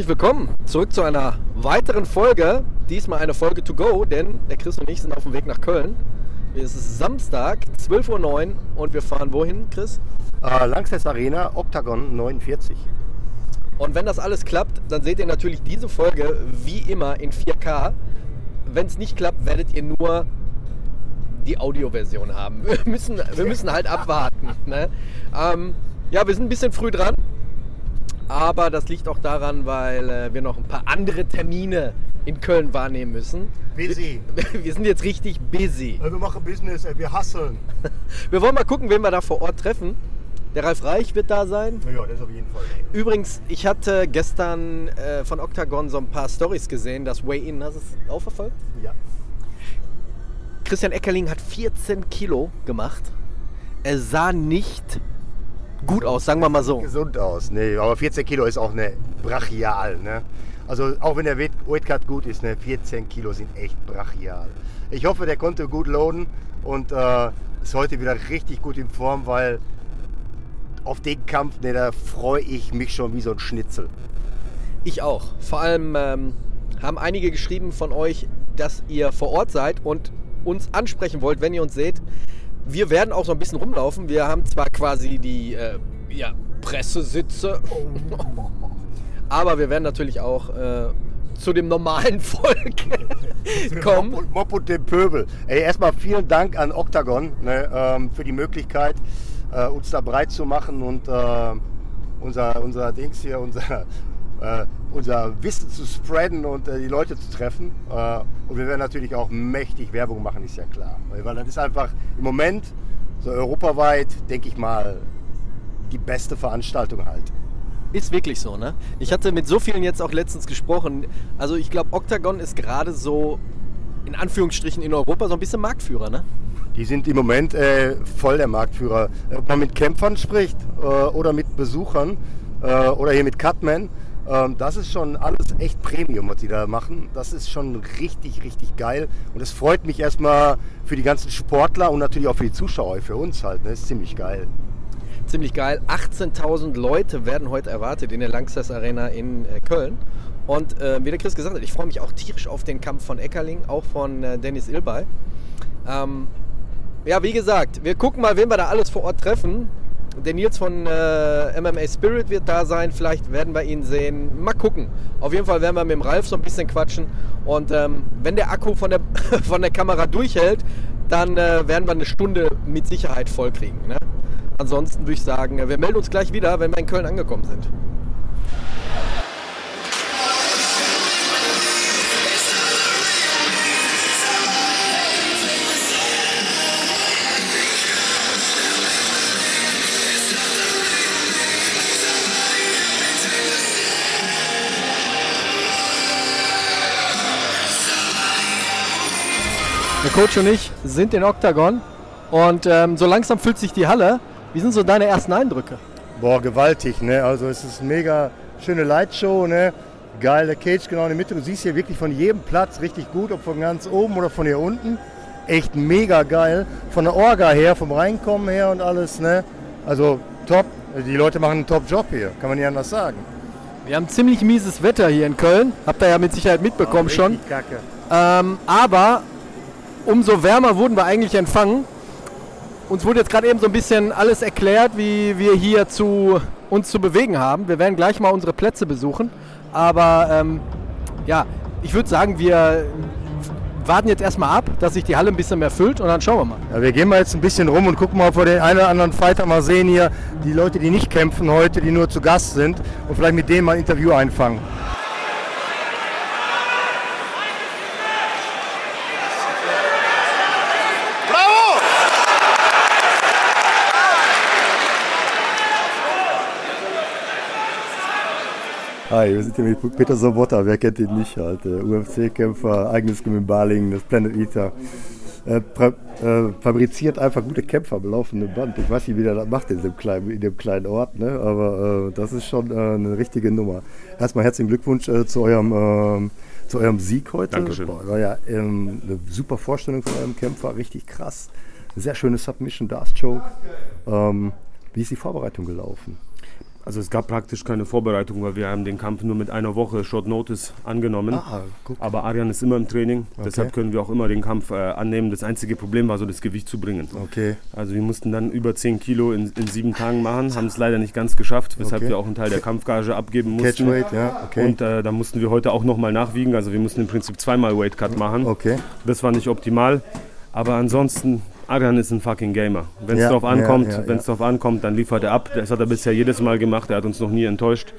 Herzlich willkommen zurück zu einer weiteren Folge. Diesmal eine Folge to go, denn der Chris und ich sind auf dem Weg nach Köln. Es ist Samstag, 12.09 Uhr und wir fahren wohin, Chris? Äh, Langsess Arena, Octagon 49. Und wenn das alles klappt, dann seht ihr natürlich diese Folge wie immer in 4K. Wenn es nicht klappt, werdet ihr nur die Audioversion haben. Wir müssen, wir müssen halt abwarten. Ne? Ähm, ja, wir sind ein bisschen früh dran. Aber das liegt auch daran, weil äh, wir noch ein paar andere Termine in Köln wahrnehmen müssen. Busy. Wir, wir sind jetzt richtig busy. Wir machen Business, ey, wir hasseln. Wir wollen mal gucken, wen wir da vor Ort treffen. Der Ralf Reich wird da sein. Ja, das auf jeden Fall. Übrigens, ich hatte gestern äh, von Octagon so ein paar Stories gesehen, das Way-In. Hast du es auch verfolgt? Ja. Christian Eckerling hat 14 Kilo gemacht. Er sah nicht gut aus, sagen wir mal so. Gesund aus. Nee, aber 14 Kilo ist auch eine brachial. Ne? Also auch wenn der Weight- Weightcut gut ist, ne, 14 Kilo sind echt brachial. Ich hoffe, der konnte gut loaden und äh, ist heute wieder richtig gut in Form, weil auf den Kampf, ne, da freue ich mich schon wie so ein Schnitzel. Ich auch. Vor allem ähm, haben einige geschrieben von euch, dass ihr vor Ort seid und uns ansprechen wollt, wenn ihr uns seht. Wir werden auch so ein bisschen rumlaufen. Wir haben zwar quasi die äh, ja, Pressesitze, aber wir werden natürlich auch äh, zu dem normalen Volk kommen. Und Mob und dem Pöbel. Ey, erstmal vielen Dank an Octagon ne, ähm, für die Möglichkeit, äh, uns da breit zu machen und äh, unser, unser Dings hier, unser, äh, unser Wissen zu spreaden und äh, die Leute zu treffen. Äh, und wir werden natürlich auch mächtig Werbung machen, ist ja klar. Weil das ist einfach im Moment so europaweit, denke ich mal, die beste Veranstaltung halt. Ist wirklich so, ne? Ich hatte mit so vielen jetzt auch letztens gesprochen. Also ich glaube, Octagon ist gerade so in Anführungsstrichen in Europa so ein bisschen Marktführer, ne? Die sind im Moment äh, voll der Marktführer. Ob man mit Kämpfern spricht äh, oder mit Besuchern äh, oder hier mit Cutmen, ähm, das ist schon alles echt Premium, was die da machen. Das ist schon richtig, richtig geil. Und es freut mich erstmal für die ganzen Sportler und natürlich auch für die Zuschauer, für uns halt. Ne? Das ist ziemlich geil. Ziemlich geil. 18.000 Leute werden heute erwartet in der Langsess Arena in äh, Köln. Und äh, wie der Chris gesagt hat, ich freue mich auch tierisch auf den Kampf von Eckerling, auch von äh, Dennis Ilbay. Ähm, ja, wie gesagt, wir gucken mal, wen wir da alles vor Ort treffen. Der Nils von äh, MMA Spirit wird da sein. Vielleicht werden wir ihn sehen. Mal gucken. Auf jeden Fall werden wir mit dem Ralf so ein bisschen quatschen. Und ähm, wenn der Akku von der, von der Kamera durchhält, dann äh, werden wir eine Stunde mit Sicherheit vollkriegen. Ne? Ansonsten würde ich sagen, wir melden uns gleich wieder, wenn wir in Köln angekommen sind. Der Coach und ich sind in Octagon und ähm, so langsam füllt sich die Halle. Wie sind so deine ersten Eindrücke? Boah, gewaltig, ne? Also es ist eine mega schöne Lightshow, ne? Geile Cage genau in der Mitte. Du siehst hier wirklich von jedem Platz richtig gut, ob von ganz oben oder von hier unten. Echt mega geil. Von der Orga her, vom Reinkommen her und alles, ne? Also top. Die Leute machen einen Top-Job hier, kann man nicht anders sagen. Wir haben ziemlich mieses Wetter hier in Köln. Habt ihr ja mit Sicherheit mitbekommen Oh, schon. Kacke. Ähm, aber umso wärmer wurden wir eigentlich empfangen. Uns wurde jetzt gerade eben so ein bisschen alles erklärt, wie wir hier zu uns zu bewegen haben. Wir werden gleich mal unsere Plätze besuchen. Aber ähm, ja, ich würde sagen, wir warten jetzt erstmal ab, dass sich die Halle ein bisschen mehr füllt und dann schauen wir mal. Ja, wir gehen mal jetzt ein bisschen rum und gucken mal, ob wir den einen oder anderen Fighter mal sehen hier. Die Leute, die nicht kämpfen heute, die nur zu Gast sind und vielleicht mit denen mal ein Interview einfangen. Hi, wir sind hier mit Peter Sobotta, wer kennt ihn nicht halt. äh, UFC-Kämpfer, eigenes Gym in Baling, das Planet Eater. Äh, äh, fabriziert einfach gute Kämpfer am laufenden Band. Ich weiß nicht, wie der das macht in dem kleinen, in dem kleinen Ort, ne? aber äh, das ist schon äh, eine richtige Nummer. Erstmal herzlichen Glückwunsch äh, zu, eurem, ähm, zu eurem Sieg heute. Dankeschön. Boah, war ja ähm, eine super Vorstellung von eurem Kämpfer, richtig krass. Sehr schöne Submission, Darth Choke. Ähm, wie ist die Vorbereitung gelaufen? Also es gab praktisch keine Vorbereitung, weil wir haben den Kampf nur mit einer Woche Short Notice angenommen. Ah. Aber Arian ist immer im Training, deshalb können wir auch immer den Kampf äh, annehmen. Das einzige Problem war so das Gewicht zu bringen. Okay. Also wir mussten dann über 10 Kilo in, in sieben Tagen machen, haben es leider nicht ganz geschafft, weshalb Okay. wir auch einen Teil der Kampfgage abgeben mussten. Catchweight, ja, okay. Und äh, da mussten wir heute auch nochmal nachwiegen, also wir mussten im Prinzip zweimal Weight Cut machen. Okay. Das war nicht optimal, aber ansonsten, Arian ist ein fucking Gamer. Wenn es Ja, drauf ja, ankommt, ja, wenn es drauf ankommt, dann liefert er ab. Das hat er bisher jedes Mal gemacht, er hat uns noch nie enttäuscht.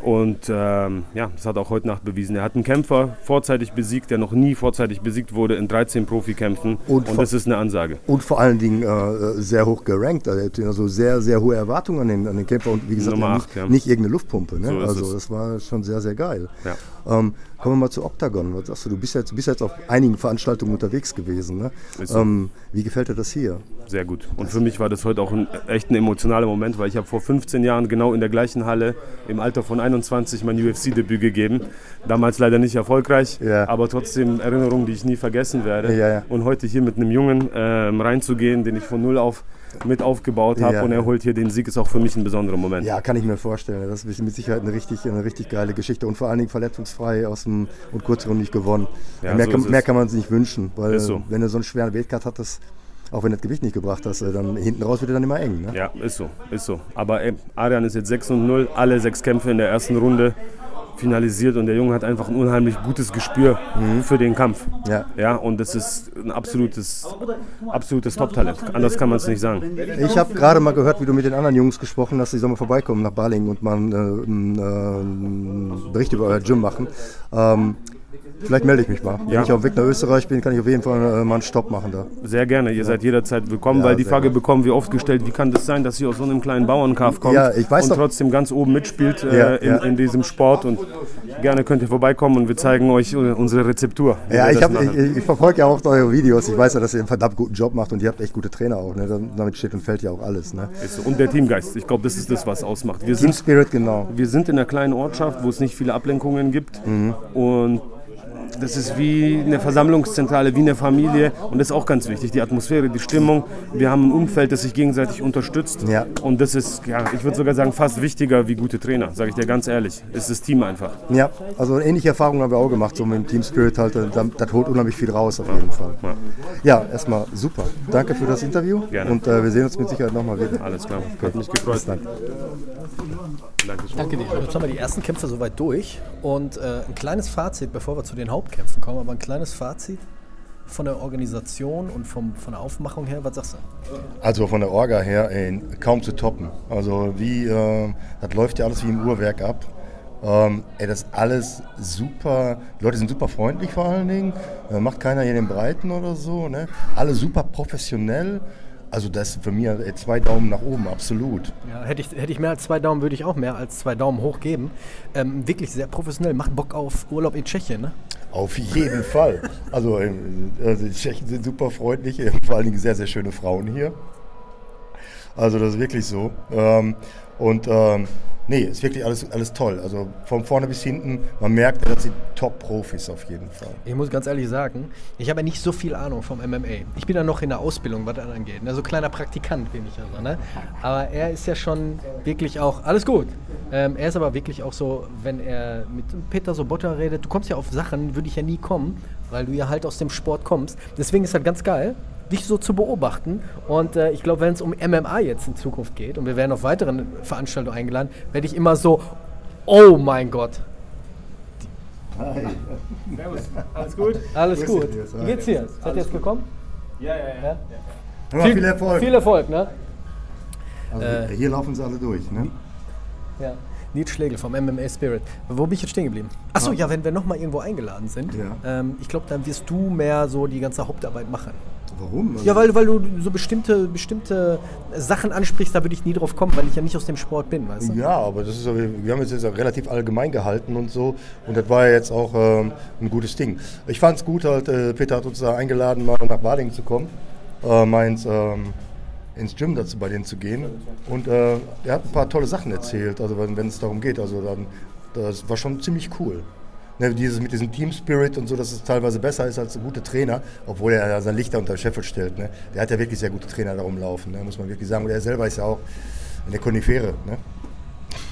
Und ähm, ja, das hat er auch heute Nacht bewiesen. Er hat einen Kämpfer vorzeitig besiegt, der noch nie vorzeitig besiegt wurde in 13 Profikämpfen. Und Und, das ist eine Ansage. Und vor allen Dingen äh, sehr hoch gerankt. Also, er also sehr, sehr hohe Erwartungen an den, an den Kämpfer. Und wie gesagt, Nummer nicht, acht, ja. nicht irgendeine Luftpumpe. Ne? So also es. das war schon sehr, sehr geil. Ja. Ähm, kommen wir mal zu Octagon. Was sagst du? Du bist jetzt, bist jetzt auf einigen Veranstaltungen unterwegs gewesen. Ne? Ähm, wie gefällt dir das hier? Sehr gut. Und für mich war das heute auch ein echt ein emotionaler Moment, weil ich habe vor 15 Jahren genau in der gleichen Halle im Alter von 21 mein UFC-Debüt gegeben. Damals leider nicht erfolgreich, Ja. aber trotzdem Erinnerungen, die ich nie vergessen werde. Ja, ja. Und heute hier mit einem Jungen ähm, reinzugehen, den ich von null auf mit aufgebaut habe Ja. und er holt hier den Sieg, ist auch für mich ein besonderer Moment. Ja, kann ich mir vorstellen. Das ist mit Sicherheit eine richtig, eine richtig geile Geschichte und vor allen Dingen verletzungsfrei aus dem und kurzrundig gewonnen. Ja, mehr, so kann, mehr kann man sich nicht wünschen, weil so. wenn du so einen schweren Wettkampf hattest, auch wenn du das Gewicht nicht gebracht hast, äh, dann hinten raus wird es dann immer eng. Ne? Ja, ist so, ist so. Aber ey, Arian ist jetzt 6 und 0, alle sechs Kämpfe in der ersten Runde finalisiert und der Junge hat einfach ein unheimlich gutes Gespür für den Kampf. Ja. Ja, und das ist ein absolutes, absolutes Top-Talent. Anders kann man es nicht sagen. Ich habe gerade mal gehört, wie du mit den anderen Jungs gesprochen hast, die sollen mal vorbeikommen nach Balingen und mal einen, äh, einen, äh, Bericht über euer Gym machen. Ähm, vielleicht melde ich mich mal. Wenn Ja. ich auf dem Weg nach Österreich bin, kann ich auf jeden Fall äh, mal einen Stopp machen da. Sehr gerne, ihr seid jederzeit willkommen, Ja, weil die Frage gut. bekommen wir oft gestellt, wie kann das sein, dass ihr aus so einem kleinen Bauernkaff kommt Ja, und doch- trotzdem ganz oben mitspielt äh, Ja, in, ja. in diesem Sport und gerne könnt ihr vorbeikommen und wir zeigen euch äh, unsere Rezeptur. Ja, ich, hab, ich, ich verfolge ja auch eure Videos. Ich weiß ja, dass ihr einen verdammt guten Job macht und ihr habt echt gute Trainer auch. Ne? Damit steht und fällt ja auch alles. Ne? Und der Teamgeist, ich glaube, das ist das, was ausmacht. Wir Team sind Spirit, genau. Wir sind in einer kleinen Ortschaft, wo es nicht viele Ablenkungen gibt. Und das ist wie eine Versammlungszentrale, wie eine Familie und das ist auch ganz wichtig, die Atmosphäre, die Stimmung. Wir haben ein Umfeld, das sich gegenseitig unterstützt Ja. und das ist, ja, ich würde sogar sagen, fast wichtiger wie gute Trainer, sage ich dir ganz ehrlich. Es ist das Team einfach. Ja, also ähnliche Erfahrungen haben wir auch gemacht, so mit dem Team Spirit halt, äh, das, das holt unheimlich viel raus auf jeden Fall. Ja, erstmal super. Danke für das Interview Gerne. und äh, wir sehen uns mit Sicherheit nochmal wieder. Alles klar, hat mich gefreut. Bis dann. Danke dir. Jetzt haben wir die ersten Kämpfe soweit durch und äh, ein kleines Fazit, bevor wir zu den Hauptkämpfen kommen, aber ein kleines Fazit von der Organisation und vom, von der Aufmachung her, was sagst du? Also von der Orga her ey, kaum zu toppen. Also wie, äh, das läuft ja alles wie im Uhrwerk ab. Ähm, ey, das ist alles super, die Leute sind super freundlich vor allen Dingen, äh, macht keiner hier den Breiten oder so, ne? Alle super professionell. Also das ist für mich ey, zwei Daumen nach oben, absolut. Ja, hätte ich, hätte ich mehr als zwei Daumen, würde ich auch mehr als zwei Daumen hoch geben. Ähm, wirklich sehr professionell, macht Bock auf Urlaub in Tschechien, ne? Auf jeden Fall. Also, äh, also die Tschechen sind super freundlich, äh, vor allen Dingen sehr, sehr schöne Frauen hier. Also das ist wirklich so. Ähm, und ähm, nee, ist wirklich alles, alles toll. Also von vorne bis hinten, man merkt, das sind Top-Profis auf jeden Fall. Ich muss ganz ehrlich sagen, ich habe ja nicht so viel Ahnung vom MMA. Ich bin ja noch in der Ausbildung, was das angeht. Ne? So kleiner Praktikant bin ich also. Ne? Aber er ist ja schon wirklich auch, alles gut. Ähm, er ist aber wirklich auch so, wenn er mit Peter Sobotta redet, du kommst ja auf Sachen, würde ich ja nie kommen, weil du ja halt aus dem Sport kommst. Deswegen ist das ganz geil, dich so zu beobachten. Und äh, ich glaube, wenn es um MMA jetzt in Zukunft geht und wir werden auf weiteren Veranstaltungen eingeladen, werde ich immer so, oh mein Gott, Alles gut? alles Grüß gut. dich, Nils. Wie geht's dir? Seid ihr jetzt gekommen? Ja, ja, ja. Ja, viel, Erfolg. Viel Erfolg, ne? Also, Äh, hier laufen sie alle durch. Ne? Ja. Nils Schlegel vom MMA Spirit. Wo bin ich jetzt stehen geblieben? Achso, ja, wenn wir nochmal irgendwo eingeladen sind, Ja. ähm, ich glaube, dann wirst du mehr so die ganze Hauptarbeit machen. Warum? Also, Ja, weil, weil du so bestimmte, bestimmte Sachen ansprichst, da würde ich nie drauf kommen, weil ich ja nicht aus dem Sport bin, weißt du? Ja, aber das ist, wir haben es jetzt relativ allgemein gehalten und so. Und das war ja jetzt auch ähm, ein gutes Ding. Ich fand es gut, halt, äh, Peter hat uns da eingeladen, mal nach Bading zu kommen. Äh, meins, ähm, ins Gym dazu bei denen zu gehen. Und äh, er hat ein paar tolle Sachen erzählt, also wenn wenn es darum geht. Also dann, das war schon ziemlich cool. Ne, dieses mit diesem Team Spirit und so, dass es teilweise besser ist als ein guter Trainer, obwohl er ja sein Lichter unter Scheffel stellt. Ne? Der hat ja wirklich sehr gute Trainer da rumlaufen, ne? muss man wirklich sagen. Und er selber ist ja auch eine Konifere. Ne?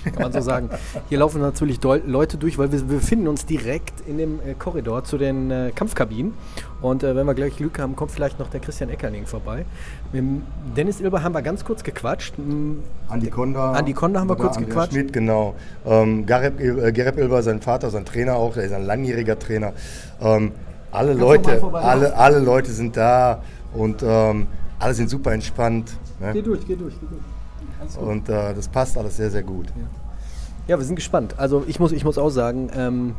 Kann man so sagen. Hier laufen natürlich Leute durch, weil wir, wir befinden uns direkt in dem äh, Korridor zu den äh, Kampfkabinen. Und äh, wenn wir gleich Glück haben, kommt vielleicht noch der Christian Eckerling vorbei. Mit dem Dennis Ilber haben wir ganz kurz gequatscht. Mm, Andi Konda. Andi Konda haben wir kurz Andreas gequatscht. Schmidt, genau. Ähm, Gareb, äh, Gereb Ilber, sein Vater, sein Trainer auch, der ist ein langjähriger Trainer. Ähm, alle Leute, alle, alle Leute sind da und ähm, alle sind super entspannt. Ne? durch, geh durch, geh durch. Und äh, das passt alles sehr, sehr gut. Ja, wir sind gespannt. Also ich muss, ich muss auch sagen, ähm,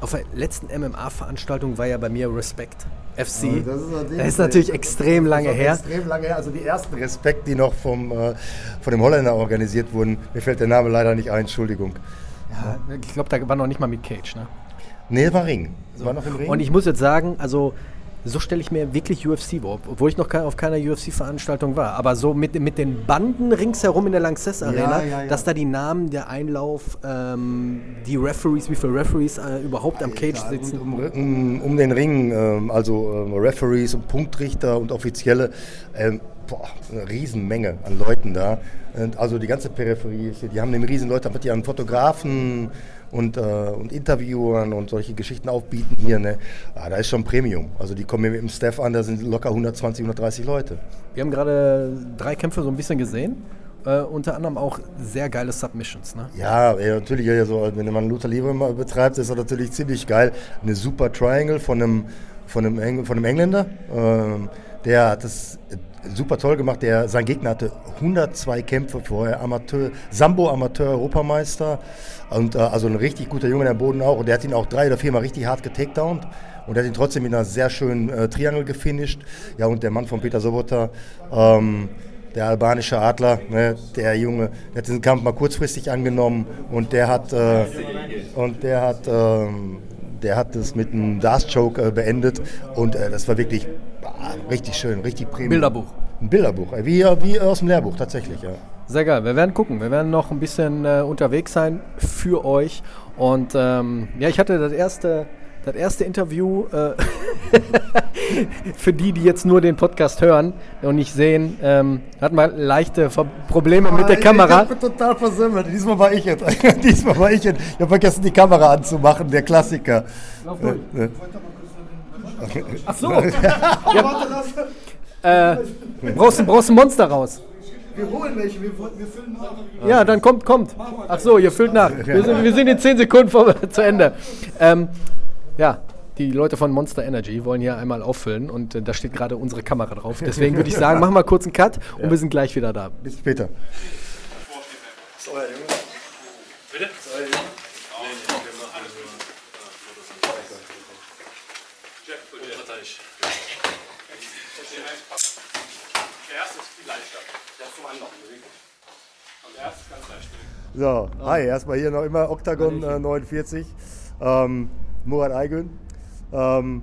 auf der letzten MMA-Veranstaltung war ja bei mir Respect FC. das ist natürlich extrem lange Das ist her. Extrem lange her. Also die ersten Respekt, die noch vom, äh, von dem Holländer organisiert wurden. Mir fällt der Name leider nicht ein, Entschuldigung. Ja, ich glaube, da war noch nicht mal mit Cage. Ne? Nee, war Ring. War noch im Ring. Und ich muss jetzt sagen, also so stelle ich mir wirklich UFC vor, obwohl ich noch ke- auf keiner UFC-Veranstaltung war. Aber so mit, mit den Banden ringsherum in der Lanxess Arena, ja, ja. dass da die Namen, der Einlauf, ähm, die Referees, wie viele Referees äh, überhaupt am Cage Ja, sitzen. Um, um, um den Ring, ähm, also ähm, Referees und Punktrichter und Offizielle, ähm, boah, eine Riesenmenge an Leuten da. Und also die ganze Peripherie die haben den riesen Leute, die an Fotografen und, äh, und Interviewern und solche Geschichten aufbieten hier. Ne? Ah, da ist schon Premium. Also die kommen hier mit dem Staff an, da sind locker 120, 130 Leute. Wir haben gerade drei Kämpfe so ein bisschen gesehen. Äh, unter anderem auch sehr geile Submissions. Ne? Ja, ey, natürlich, ja, so, wenn man Luther Libre mal betreibt, ist das natürlich ziemlich geil. Eine super Triangle von einem, von einem, Eng, von einem Engländer. Ähm, der hat das super toll gemacht. Der, sein Gegner hatte 102 Kämpfe vorher, Amateur, Sambo-Amateur-Europameister. Und äh, also ein richtig guter Junge, der Boden auch. Und der hat ihn auch drei oder viermal richtig hart getakedownt. Und er hat ihn trotzdem mit einer sehr schönen äh, Triangle gefinisht. Ja, und der Mann von Peter Sobota, ähm, der albanische Adler, ne, der Junge, der hat diesen Kampf mal kurzfristig angenommen und der hat, äh, und der hat, ähm, der hat das mit einem Dast-Choke äh, beendet und äh, das war wirklich richtig schön, richtig Premium. Bilderbuch. Ein Bilderbuch, äh, wie, wie aus dem Lehrbuch tatsächlich, ja. Sehr geil. Wir werden gucken. Wir werden noch ein bisschen äh, unterwegs sein für euch. Und ähm, ja, ich hatte das erste Das erste Interview äh, für die, die jetzt nur den Podcast hören und nicht sehen, ähm, hat mal leichte Ver Probleme mit der Kamera. Ich bin total versemmelt. Diesmal war ich jetzt. Diesmal war ich jetzt. Ich habe vergessen, die Kamera anzumachen, der Klassiker. Äh, äh. Ach so. ja. äh, brauchst, du- brauchst ein Monster raus. Wir holen welche, wir, wir füllen nach. Ja, dann kommt, kommt. Ach so, ihr füllt nach. Wir sind, wir sind in 10 Sekunden vor, zu Ende. Ähm, ja, die Leute von Monster Energy wollen hier einmal auffüllen und äh, da steht gerade unsere Kamera drauf. Deswegen würde ich sagen, machen wir kurz einen Cut und wir sind gleich wieder da. Bis später. So, hi, erstmal hier noch immer Octagon äh, 49. Ähm, Murat Aygün. Ähm,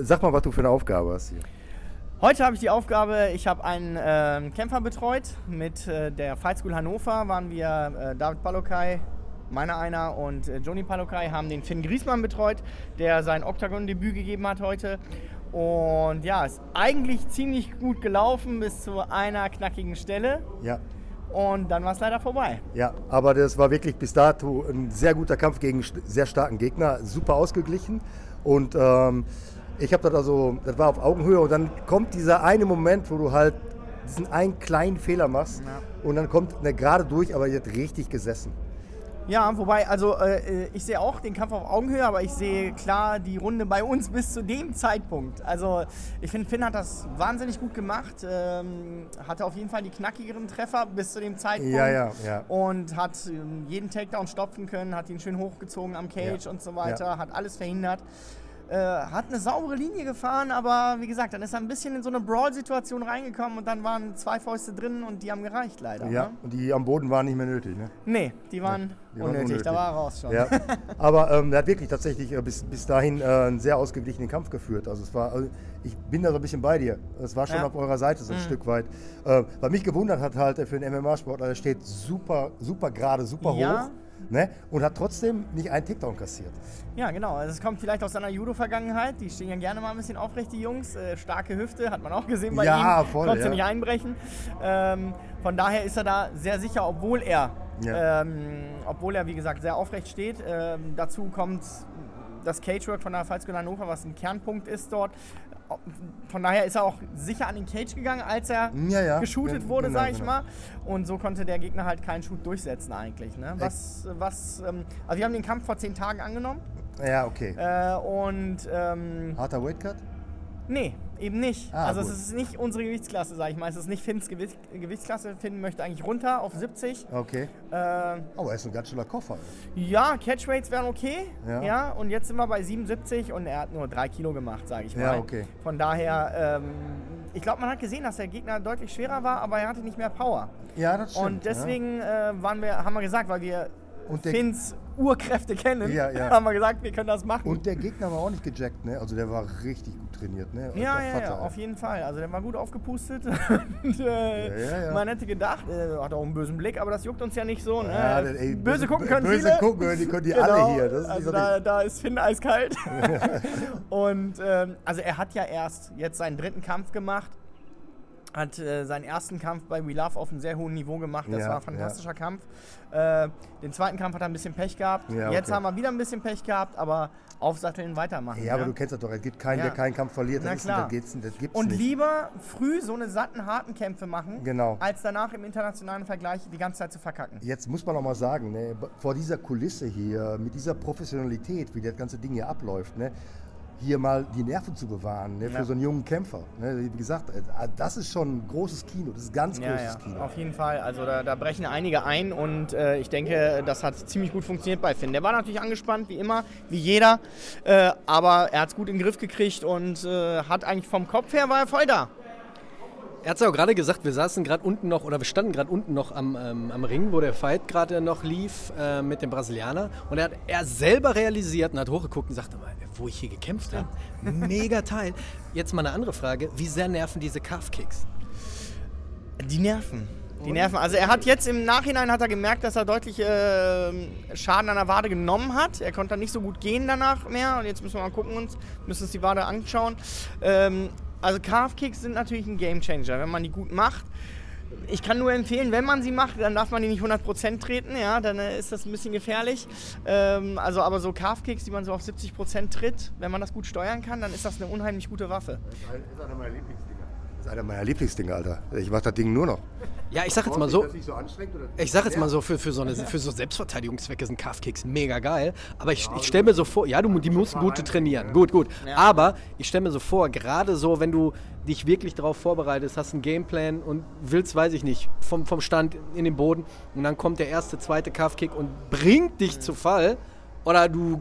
sag mal, was du für eine Aufgabe hast hier. Heute habe ich die Aufgabe, ich habe einen ähm, Kämpfer betreut. Mit äh, der Fight School Hannover waren wir äh, David Palokai, meiner einer, und äh, Joni Palokai haben den Finn Griesmann betreut, der sein Octagon-Debüt gegeben hat heute. Und ja, ist eigentlich ziemlich gut gelaufen bis zu einer knackigen Stelle. Ja, Und dann war es leider vorbei. ja, aber das war wirklich bis dato ein sehr guter Kampf gegen sehr starken Gegner, super ausgeglichen. Und ähm, ich habe das also, das war auf Augenhöhe und dann kommt dieser eine Moment, wo du halt diesen einen kleinen Fehler machst und dann kommt eine gerade durch, aber jetzt richtig gesessen. Ja, wobei, also äh, ich sehe auch den Kampf auf Augenhöhe, aber ich sehe klar die Runde bei uns bis zu dem Zeitpunkt. Also ich finde, Finn hat das wahnsinnig gut gemacht, ähm, hatte auf jeden Fall die knackigeren Treffer bis zu dem Zeitpunkt. Ja, ja, ja. Und hat ähm, jeden Takedown stopfen können, hat ihn schön hochgezogen am Cage Ja, und so weiter, ja. hat alles verhindert. Äh, hat eine saubere Linie gefahren, aber wie gesagt, dann ist er ein bisschen in so eine Brawl-Situation reingekommen und dann waren zwei Fäuste drin und die haben gereicht leider. Ja, Ne? und die am Boden waren nicht mehr nötig. Ne? Nee, die waren, die waren unnötig. unnötig. da war er raus schon. Ja, aber ähm, er hat wirklich tatsächlich äh, bis, bis dahin äh, einen sehr ausgeglichenen Kampf geführt. Also es war, also ich bin da so ein bisschen bei dir. Es war schon Ja. Mhm. auf eurer Seite so ein Stück weit. Äh, was mich gewundert hat halt äh, für einen MMA-Sportler, der steht super, super gerade, super Ja. hoch. Ne? Und hat trotzdem nicht einen Takedown kassiert. Ja, genau. Also es kommt vielleicht aus seiner Judo-Vergangenheit. Die stehen ja gerne mal ein bisschen aufrecht, die Jungs. Äh, starke Hüfte, hat man auch gesehen bei Ja, ihm. voll, Konnte ja. nicht einbrechen. Ähm, von daher ist er da sehr sicher, obwohl er, Ja. ähm, obwohl er, wie gesagt, sehr aufrecht steht. Ähm, dazu kommt das Cagework von der Pfalzgüter Hannover, was ein Kernpunkt ist dort. Von daher ist er auch sicher an den Cage gegangen, als er Ja, ja. geshootet wurde, genau, sag ich genau. mal. Und so konnte der Gegner halt keinen Shoot durchsetzen eigentlich. Ne? Was, was, ähm, also wir haben den Kampf vor zehn Tagen angenommen. Ja, okay. Äh, und ähm, Harter Weightcut? nee, eben nicht. Ah, also gut. es ist nicht unsere Gewichtsklasse, sag ich mal. Es ist nicht Finns Gewicht, Gewichtsklasse. Finn möchte eigentlich runter auf 70. Okay. Äh, Aber er ist ein ganz schöner Koffer. ja, Catchrates wären okay. Ja. Ja. Und jetzt sind wir bei 77 und er hat nur drei Kilo gemacht, sage ich mal. Ja, okay. Von daher, ähm, ich glaube, man hat gesehen, dass der Gegner deutlich schwerer war, aber er hatte nicht mehr Power. Ja, das stimmt. Und deswegen äh, waren wir, haben wir gesagt, weil wir Finns Urkräfte kennen, Ja, ja. haben wir gesagt, wir können das machen. Und der Gegner war auch nicht gejackt, ne? Also der war richtig gut trainiert, ne? Ja, ja, ja, auf jeden Fall. Also der war gut aufgepustet. und, äh, Ja. Man hätte gedacht, äh, hat auch einen bösen Blick, aber das juckt uns ja nicht so. Ne? Ey, böse, böse- gucken können böse viele. gucken, die können die Genau. alle hier. Das ist also so da, da ist Finn eiskalt. und ähm, also er hat ja erst jetzt seinen dritten Kampf gemacht. Hat äh, seinen ersten Kampf bei We Love auf einem sehr hohen Niveau gemacht. Das Ja, war ein fantastischer Kampf. Äh, den zweiten Kampf hat er ein bisschen Pech gehabt. Ja, Jetzt okay. haben wir wieder ein bisschen Pech gehabt, aber aufsatteln, weitermachen. Ja, aber du kennst das doch. Es gibt keinen, Ja. der keinen Kampf verliert. Das, ist, das, geht's, das gibt's Und nicht. lieber früh so eine satten, harten Kämpfe machen, Genau. als danach im internationalen Vergleich die ganze Zeit zu verkacken. Jetzt muss man auch mal sagen, ne, vor dieser Kulisse hier, mit dieser Professionalität, wie das ganze Ding hier abläuft, ne, hier mal die Nerven zu bewahren ne, für Ja. so einen jungen Kämpfer. Ne, wie gesagt, äh, das ist schon ein großes Kino. Das ist ganz Ja, großes ja, Kino. auf jeden Fall. Also da, da brechen einige ein und äh, ich denke, das hat ziemlich gut funktioniert bei Finn. Der war natürlich angespannt, wie immer, wie jeder, äh, aber er hat es gut in den Griff gekriegt und äh, hat eigentlich vom Kopf her war er voll da. Er hat es ja auch gerade gesagt, wir saßen gerade unten noch, oder wir standen gerade unten noch am, ähm, am Ring, wo der Fight gerade noch lief äh, mit dem Brasilianer. Und er hat er selber realisiert und hat hochgeguckt und sagte mal, wo ich hier gekämpft habe. Mega Teil. Jetzt mal eine andere Frage. Wie sehr nerven diese Calf-Kicks? Die nerven. Die Nerven. Also er hat jetzt im Nachhinein hat er gemerkt, dass er deutlich äh, Schaden an der Wade genommen hat. Er konnte dann nicht so gut gehen danach mehr. Und jetzt müssen wir mal gucken uns, müssen uns die Wade anschauen. Ähm, also Calf Kicks sind natürlich ein Game Changer, wenn man die gut macht. Ich kann nur empfehlen, wenn man sie macht, dann darf man die nicht 100% treten, ja, dann äh, ist das ein bisschen gefährlich. Ähm, also aber so Calf Kicks, die man so auf 70% tritt, wenn man das gut steuern kann, dann ist das eine unheimlich gute Waffe. Das ist einer meiner Lieblingsdinger. Das ist einer meiner Lieblingsdinger, Alter. Ich mach das Ding nur noch. Ja, ich sag jetzt mal so, ich sag jetzt mal so, für, für, so, eine, für so Selbstverteidigungszwecke sind Calf-Kicks mega geil. Aber ich, ich stelle mir so vor, ja, du, die mussten gut trainieren. Gut, gut. Aber ich stelle mir so vor, gerade so, wenn du dich wirklich darauf vorbereitest, hast einen Gameplan und willst, weiß ich nicht, vom, vom Stand in den Boden und dann kommt der erste, zweite Calf-Kick und bringt dich zu Fall. Oder du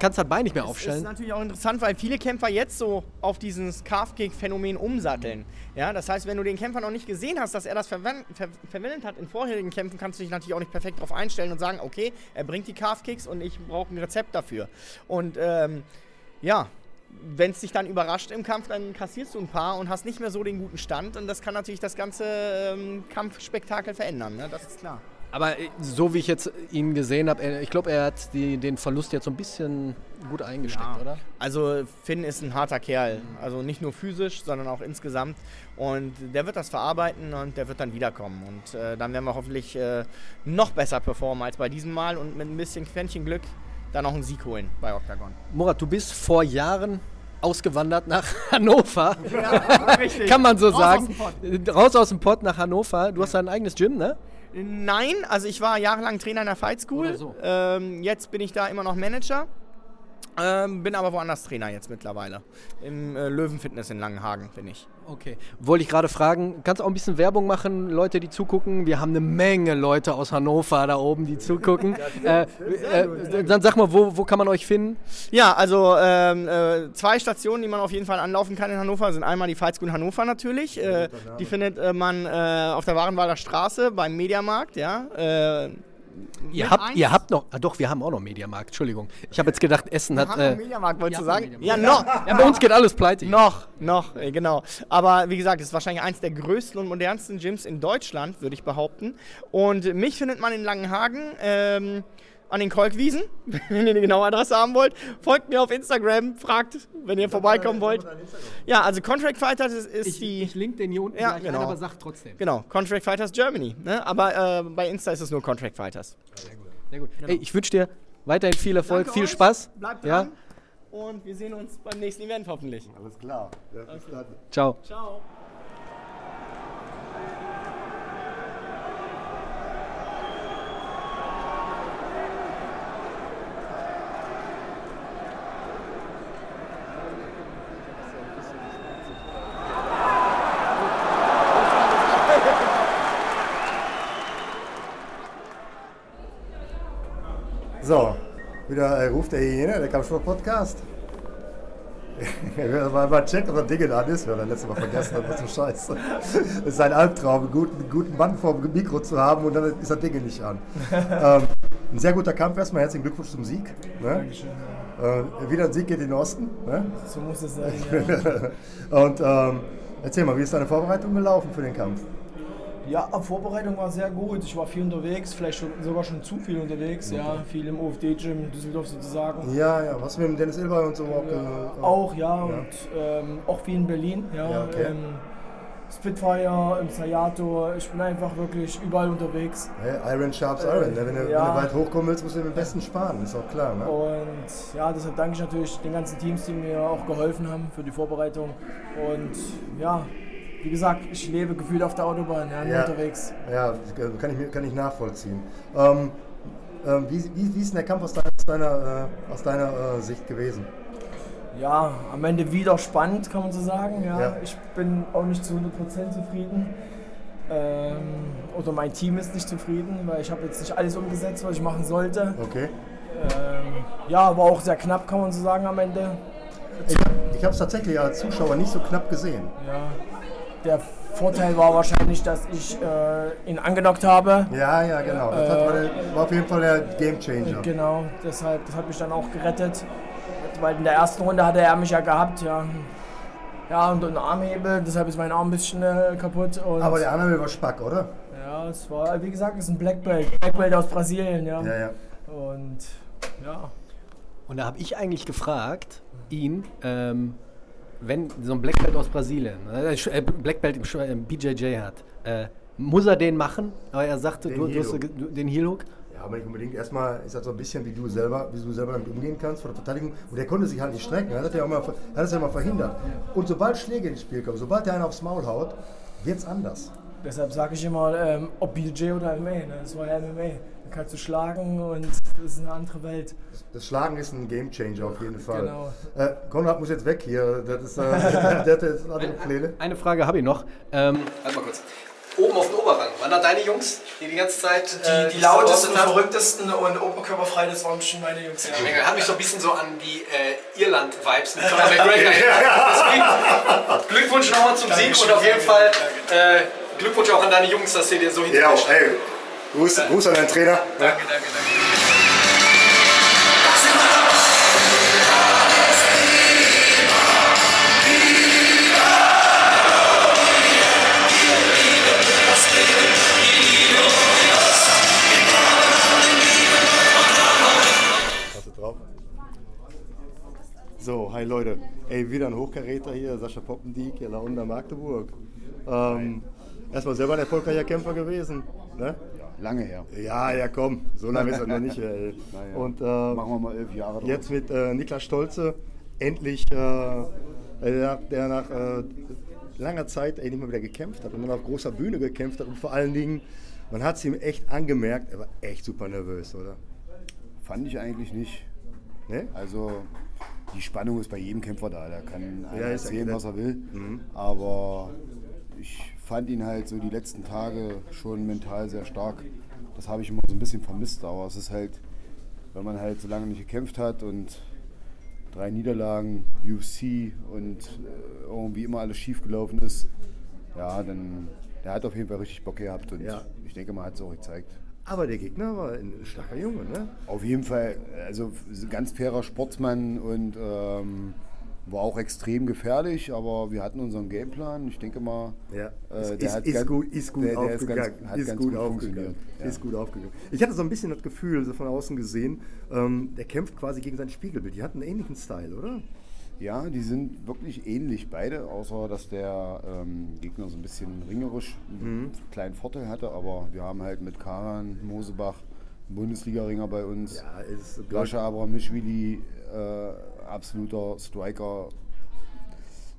kannst das Bein nicht mehr Das ist aufstellen. natürlich auch interessant, weil viele Kämpfer jetzt so auf dieses Calf-Kick-Phänomen umsatteln. Ja, das heißt, wenn du den Kämpfer noch nicht gesehen hast, dass er das verwen- ver verwendet hat in vorherigen Kämpfen, kannst du dich natürlich auch nicht perfekt darauf einstellen und sagen, okay, er bringt die Calf-Kicks und ich brauche ein Rezept dafür. Und ähm, ja, wenn es dich dann überrascht im Kampf, dann kassierst du ein paar und hast nicht mehr so den guten Stand und das kann natürlich das ganze ähm, Kampfspektakel verändern, ne? das ist klar. Aber äh, so wie ich jetzt ihn gesehen habe, ich glaube, er hat die, den Verlust jetzt so ein bisschen gut eingesteckt, oder? Also Finn ist ein harter Kerl. Also nicht nur physisch, sondern auch insgesamt. Und der wird das verarbeiten und der wird dann wiederkommen. Und äh, dann werden wir hoffentlich äh, noch besser performen als bei diesem Mal und mit ein bisschen Quäntchen Glück dann noch einen Sieg holen bei Octagon. Murat, du bist vor Jahren ausgewandert nach Hannover. richtig. Kann man so Raus sagen. aus Raus aus dem Pott nach Hannover. Du hast dein eigenes Gym, ne? Nein, also ich war jahrelang Trainer in der Fight School. So. Ähm, jetzt bin ich da immer noch Manager. Ähm, bin aber woanders Trainer jetzt mittlerweile. Im äh, Löwenfitness in Langenhagen bin ich. Okay. Wollte ich gerade fragen, kannst du auch ein bisschen Werbung machen, Leute, die zugucken? Wir haben eine Menge Leute aus Hannover da oben, die zugucken. äh, äh, dann sag mal, wo, wo kann man euch finden? Ja, also ähm, äh, zwei Stationen, die man auf jeden Fall anlaufen kann in Hannover, sind einmal die Fight School Hannover natürlich. Äh, die findet äh, man äh, auf der Warenwalder Straße beim Mediamarkt, ja. Äh, Ihr habt, eins. ihr habt noch, ah, doch, wir haben auch noch Mediamarkt, Entschuldigung. Ich habe jetzt gedacht, Essen hat. Haben wir Äh, einen Mediamarkt, wolltest du sagen? Ja, noch. ja, bei uns geht alles pleite. Noch, noch, äh, genau. Aber wie gesagt, es ist wahrscheinlich eins der größten und modernsten Gyms in Deutschland, würde ich behaupten. Und mich findet man in Langenhagen ähm, an den Kolkwiesen, wenn ihr die genaue Adresse haben wollt. Folgt mir auf Instagram, fragt, wenn ihr vorbeikommen wollt. Ja, also Contract Fighters ist, ist Ich, die... ich link den hier unten Ja, gleich genau. ein, aber sag trotzdem. Genau, Contract Fighters Germany. Ne? Aber äh, bei Insta ist es nur Contract Fighters. Sehr gut. Ey, ich wünsche dir weiterhin viel Erfolg, Danke viel euch. Spaß. Bleibt Ja, dran. Und wir sehen uns beim nächsten Event hoffentlich. Alles klar. Ja, bis dann. ciao. Ciao. So, wieder äh, ruft der Hyäne, der Kampfsport-Podcast. mal, mal checkt, ob das Ding an ist, weil er letztes Mal vergessen hat, was so scheiße. Es ist ein Albtraum, einen guten, guten Mann vor dem Mikro zu haben und dann ist das Ding nicht an. ähm, ein sehr guter Kampf erstmal, herzlichen Glückwunsch zum Sieg. Ne? Äh, wieder ein Sieg geht in den Osten. Ne? So muss es sein. Ja. Und ähm, erzähl mal, wie ist deine Vorbereitung gelaufen für den Kampf? Ja, Vorbereitung war sehr gut. Ich war viel unterwegs, vielleicht schon, sogar schon zu viel unterwegs. Ja, viel im OFD-Gym Düsseldorf sozusagen. Ja, ja, was mit dem Dennis Ilber und so auch. äh, Auch, ja, und ähm, auch viel in Berlin. Ja, Ja, okay. ähm, Spitfire, im Sayato. Ich bin einfach wirklich überall unterwegs. Hey, Iron Sharps Iron. Ne? Wenn, du, ja. weit hochkommen willst, musst du den besten sparen, ist auch klar. Ne? Und ja, deshalb danke ich natürlich den ganzen Teams, die mir auch geholfen haben für die Vorbereitung. Und ja, wie gesagt, ich lebe gefühlt auf der Autobahn, ja, Ja. unterwegs. Ja, kann ich, kann ich nachvollziehen. Ähm, ähm, wie, wie, wie ist denn der Kampf aus deiner, aus deiner, äh, aus deiner äh, Sicht gewesen? Ja, am Ende wieder spannend, kann man so sagen. Ja. Ja. Ich bin auch nicht zu 100% zufrieden. Ähm, oder mein Team ist nicht zufrieden, weil ich habe jetzt nicht alles umgesetzt, was ich machen sollte. Okay. Ähm, ja, war auch sehr knapp, kann man so sagen am Ende. Ich, ich habe es tatsächlich als Zuschauer nicht so knapp gesehen. Ja. Der Vorteil war wahrscheinlich, dass ich äh, ihn angenockt habe. Ja, ja, genau. Das hat, war, der, war auf jeden Fall der Game Changer. Genau, deshalb, das hat mich dann auch gerettet. Weil in der ersten Runde hatte er mich ja gehabt, ja. Ja, und einen Armhebel, deshalb ist mein Arm ein bisschen äh, kaputt. Und Aber der andere war Spack, oder? Ja, es war, wie gesagt, es ist ein Black Belt. Black Belt aus Brasilien, ja. Ja, ja. Und ja, Und da habe ich eigentlich gefragt, ihn, ähm, wenn so ein Black Belt aus Brasilien, äh, äh, Black Belt im äh, BJJ hat, äh, muss er den machen? Aber er sagte, Den du, du hast Heel-Hook. ge- du- den Heel Hook. Ja, aber nicht unbedingt. Erstmal ist das so ein bisschen, wie du selber, wie du selber damit umgehen kannst von der Verteidigung. Und der konnte sich halt nicht strecken. Er hat das ja auch mal, hat ja mal verhindert. Und sobald Schläge ins Spiel kommen, sobald der einen aufs Maul haut, wird's anders. deshalb sage ich immer, ähm, ob BJ oder MMA. Ne? Das war ja MMA. Kannst du schlagen und das ist eine andere Welt. Das Schlagen ist ein Gamechanger auf jeden Fall. Genau. Äh, Konrad muss jetzt weg hier. Das ist, äh, der hat jetzt andere Pläne. Eine Frage habe ich noch. Ähm, halt mal kurz. Oben auf den Oberrang, waren da deine Jungs, die die ganze Zeit äh, Die, die lautesten, verrücktesten und oberkörperfrei, das waren schon meine Jungs. Ja. Menge. Hat mich so ein bisschen so an die äh, Irland-Vibes mit Conor McGregor erinnert. Glückwunsch nochmal zum Sieg und auf jeden Fall äh, Glückwunsch auch an deine Jungs, dass sie dir so Ja, hinterher ey. Gruß, Gruß an deinen Trainer. Danke, danke, danke. So, hi Leute. Ey, wieder ein Hochkaräter hier, Sascha Poppendiek, hier unter Magdeburg. Ähm, erstmal selber ein erfolgreicher Kämpfer gewesen. Ne? Lange her. Ja, ja, komm, so lange ist er noch nicht. Ey. Naja, Und äh, machen wir mal elf Jahre drauf. jetzt mit äh, Niklas Stolze endlich, äh, der, der nach äh, langer Zeit nicht mehr wieder gekämpft hat und dann auf großer Bühne gekämpft hat und vor allen Dingen, man hat es ihm echt angemerkt, er war echt super nervös, oder? Fand ich eigentlich nicht. Ne? Also die Spannung ist bei jedem Kämpfer da. Der kann Ja, erzählen, ja- was er will. Mhm. Aber ich fand ihn halt so die letzten Tage schon mental sehr stark. Das habe ich immer so ein bisschen vermisst. Aber es ist halt, wenn man halt so lange nicht gekämpft hat und drei Niederlagen, UFC und äh, irgendwie immer alles schief gelaufen ist, ja, dann der hat auf jeden Fall richtig Bock gehabt und Ja. ich denke mal, hat es auch gezeigt. Aber der Gegner war ein starker Junge, ne? Auf jeden Fall, also ganz fairer Sportsmann und ähm, war auch extrem gefährlich, aber wir hatten unseren Gameplan. Ich denke mal, Ja, äh, ist, der ist, hat ist ganz- gut, ist gut der, der aufgegangen. ganz, hat ist ganz gut, gut, aufgegangen. Ja. Ist gut aufgegangen. Ich hatte so ein bisschen das Gefühl, so von außen gesehen, ähm, der kämpft quasi gegen sein Spiegelbild. Die hatten einen ähnlichen Style, oder? Ja, die sind wirklich ähnlich beide, außer dass der ähm, Gegner so ein bisschen ringerisch einen kleinen Vorteil hatte. Aber wir haben halt mit Karan Mosebach Bundesliga-Ringer bei uns. Ja, ist Sascha Abramischwili, äh, absoluter Striker.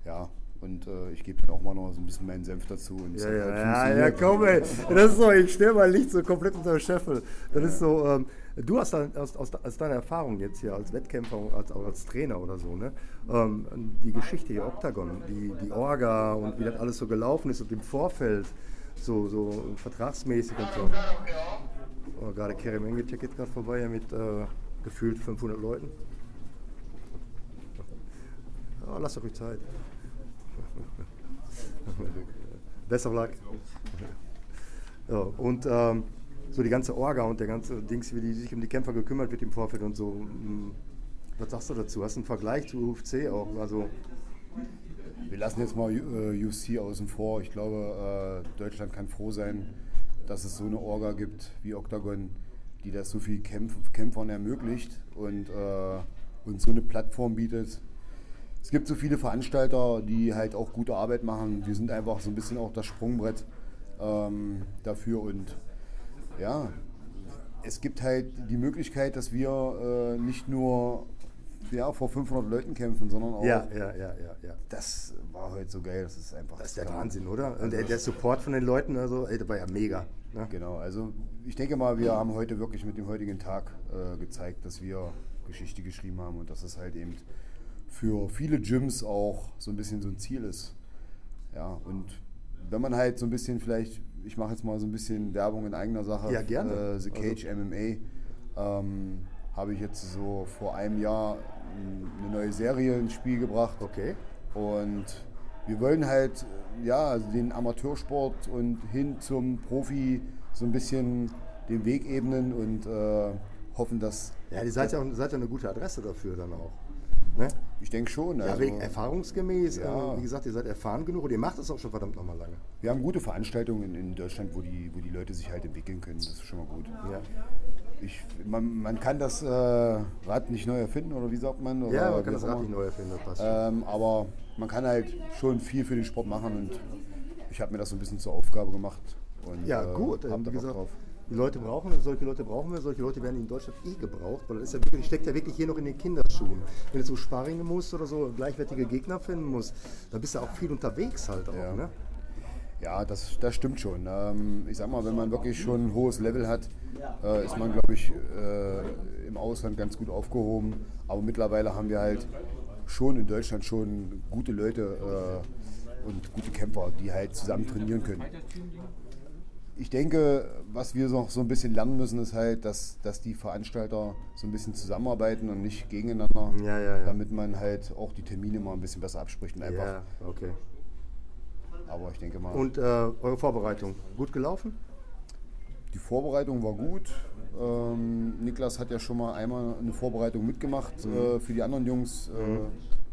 Ja, und äh, ich gebe dann auch mal noch so ein bisschen meinen Senf dazu. Und Ja, ja, halt ja, ja, funktioniert. komm, ey. Das ist so, ich stelle mein Licht so komplett unter den Scheffel. Das ist so, ähm, du hast dann aus, aus, aus deiner Erfahrung jetzt hier als Wettkämpfer, als, auch als Trainer oder so, ne? Ähm, die Geschichte hier, Octagon, die, die Orga und wie das alles so gelaufen ist und im Vorfeld, so, so vertragsmäßig und so. Oh, gerade Kerem Engecek geht gerade vorbei hier mit äh, gefühlt 500 Leuten. Oh, lass doch ruhig Zeit. Best of luck. Ja, und ähm, so die ganze Orga und der ganze Dings, wie die sich um die Kämpfer gekümmert wird im Vorfeld und so. mm, Was sagst du dazu? Hast du einen Vergleich zu UFC auch? Also, Wir lassen jetzt mal äh, UFC außen vor. Ich glaube, äh, Deutschland kann froh sein, dass es so eine Orga gibt wie Octagon, die das so viel Kämpf Kämpfern ermöglicht und äh, uns so eine Plattform bietet. Es gibt so viele Veranstalter, die halt auch gute Arbeit machen. Wir sind einfach so ein bisschen auch das Sprungbrett ähm, dafür und ja, es gibt halt die Möglichkeit, dass wir äh, nicht nur ja, vor 500 Leuten kämpfen, sondern auch ja, ja, ja, ja, ja. das war heute so geil, das ist einfach. Das ist der Wahnsinn, oder? Und der, der Support von den Leuten, also, ey, der war ja mega. Ne? Genau, also ich denke mal, wir haben heute wirklich mit dem heutigen Tag äh, gezeigt, dass wir Geschichte geschrieben haben und dass es halt eben für viele Gyms auch so ein bisschen so ein Ziel ist. Ja, und wenn man halt so ein bisschen vielleicht, ich mache jetzt mal so ein bisschen Werbung in eigener Sache. Ja, gerne. Äh, The Cage MMA ähm, habe ich jetzt so vor einem Jahr eine neue Serie ins Spiel gebracht. Okay. Und wir wollen halt ja, also den Amateursport und hin zum Profi so ein bisschen den Weg ebnen und äh, hoffen, dass Ja, ihr seid ja, auch, seid ja eine gute Adresse dafür dann auch. Ne? Ich denke schon. Ja, Also, wegen erfahrungsgemäß, Ja. äh, wie gesagt, ihr seid erfahren genug und ihr macht es auch schon verdammt nochmal lange. wir haben gute Veranstaltungen in Deutschland, wo die, wo die Leute sich halt entwickeln können. Das ist schon mal gut. Ja, Ich, man, man kann das äh, Rad nicht neu erfinden, oder wie sagt man? Oder ja man kann das Rad nicht neu erfinden, das passt. Ähm, aber man kann halt schon viel für den Sport machen und ich habe mir das so ein bisschen zur Aufgabe gemacht. Und, Ja, äh, gut. Ähm, wie Bock gesagt, drauf. Die Leute brauchen, solche Leute brauchen wir, solche Leute werden in Deutschland eh gebraucht, weil das ist ja wirklich, steckt ja wirklich hier noch in den Kinderschuhen. Wenn du so Sparringe musst oder so, gleichwertige Gegner finden musst, dann bist du auch viel unterwegs halt auch, Ja. ne? Ja, das, das stimmt schon. Ähm, ich sag mal, wenn man wirklich schon ein hohes Level hat, äh, ist man, glaube ich, äh, im Ausland ganz gut aufgehoben. Aber mittlerweile haben wir halt schon in Deutschland schon gute Leute äh, und gute Kämpfer, die halt zusammen trainieren können. Ich denke, was wir noch so ein bisschen lernen müssen, ist halt, dass, dass die Veranstalter so ein bisschen zusammenarbeiten und nicht gegeneinander, Ja, ja, ja. damit man halt auch die Termine mal ein bisschen besser abspricht und einfach. Ja, okay. Aber ich denke mal. Und äh, eure Vorbereitung, gut gelaufen? Die Vorbereitung war gut. Ähm, Niklas hat ja schon mal einmal eine Vorbereitung mitgemacht äh, für die anderen Jungs. Äh,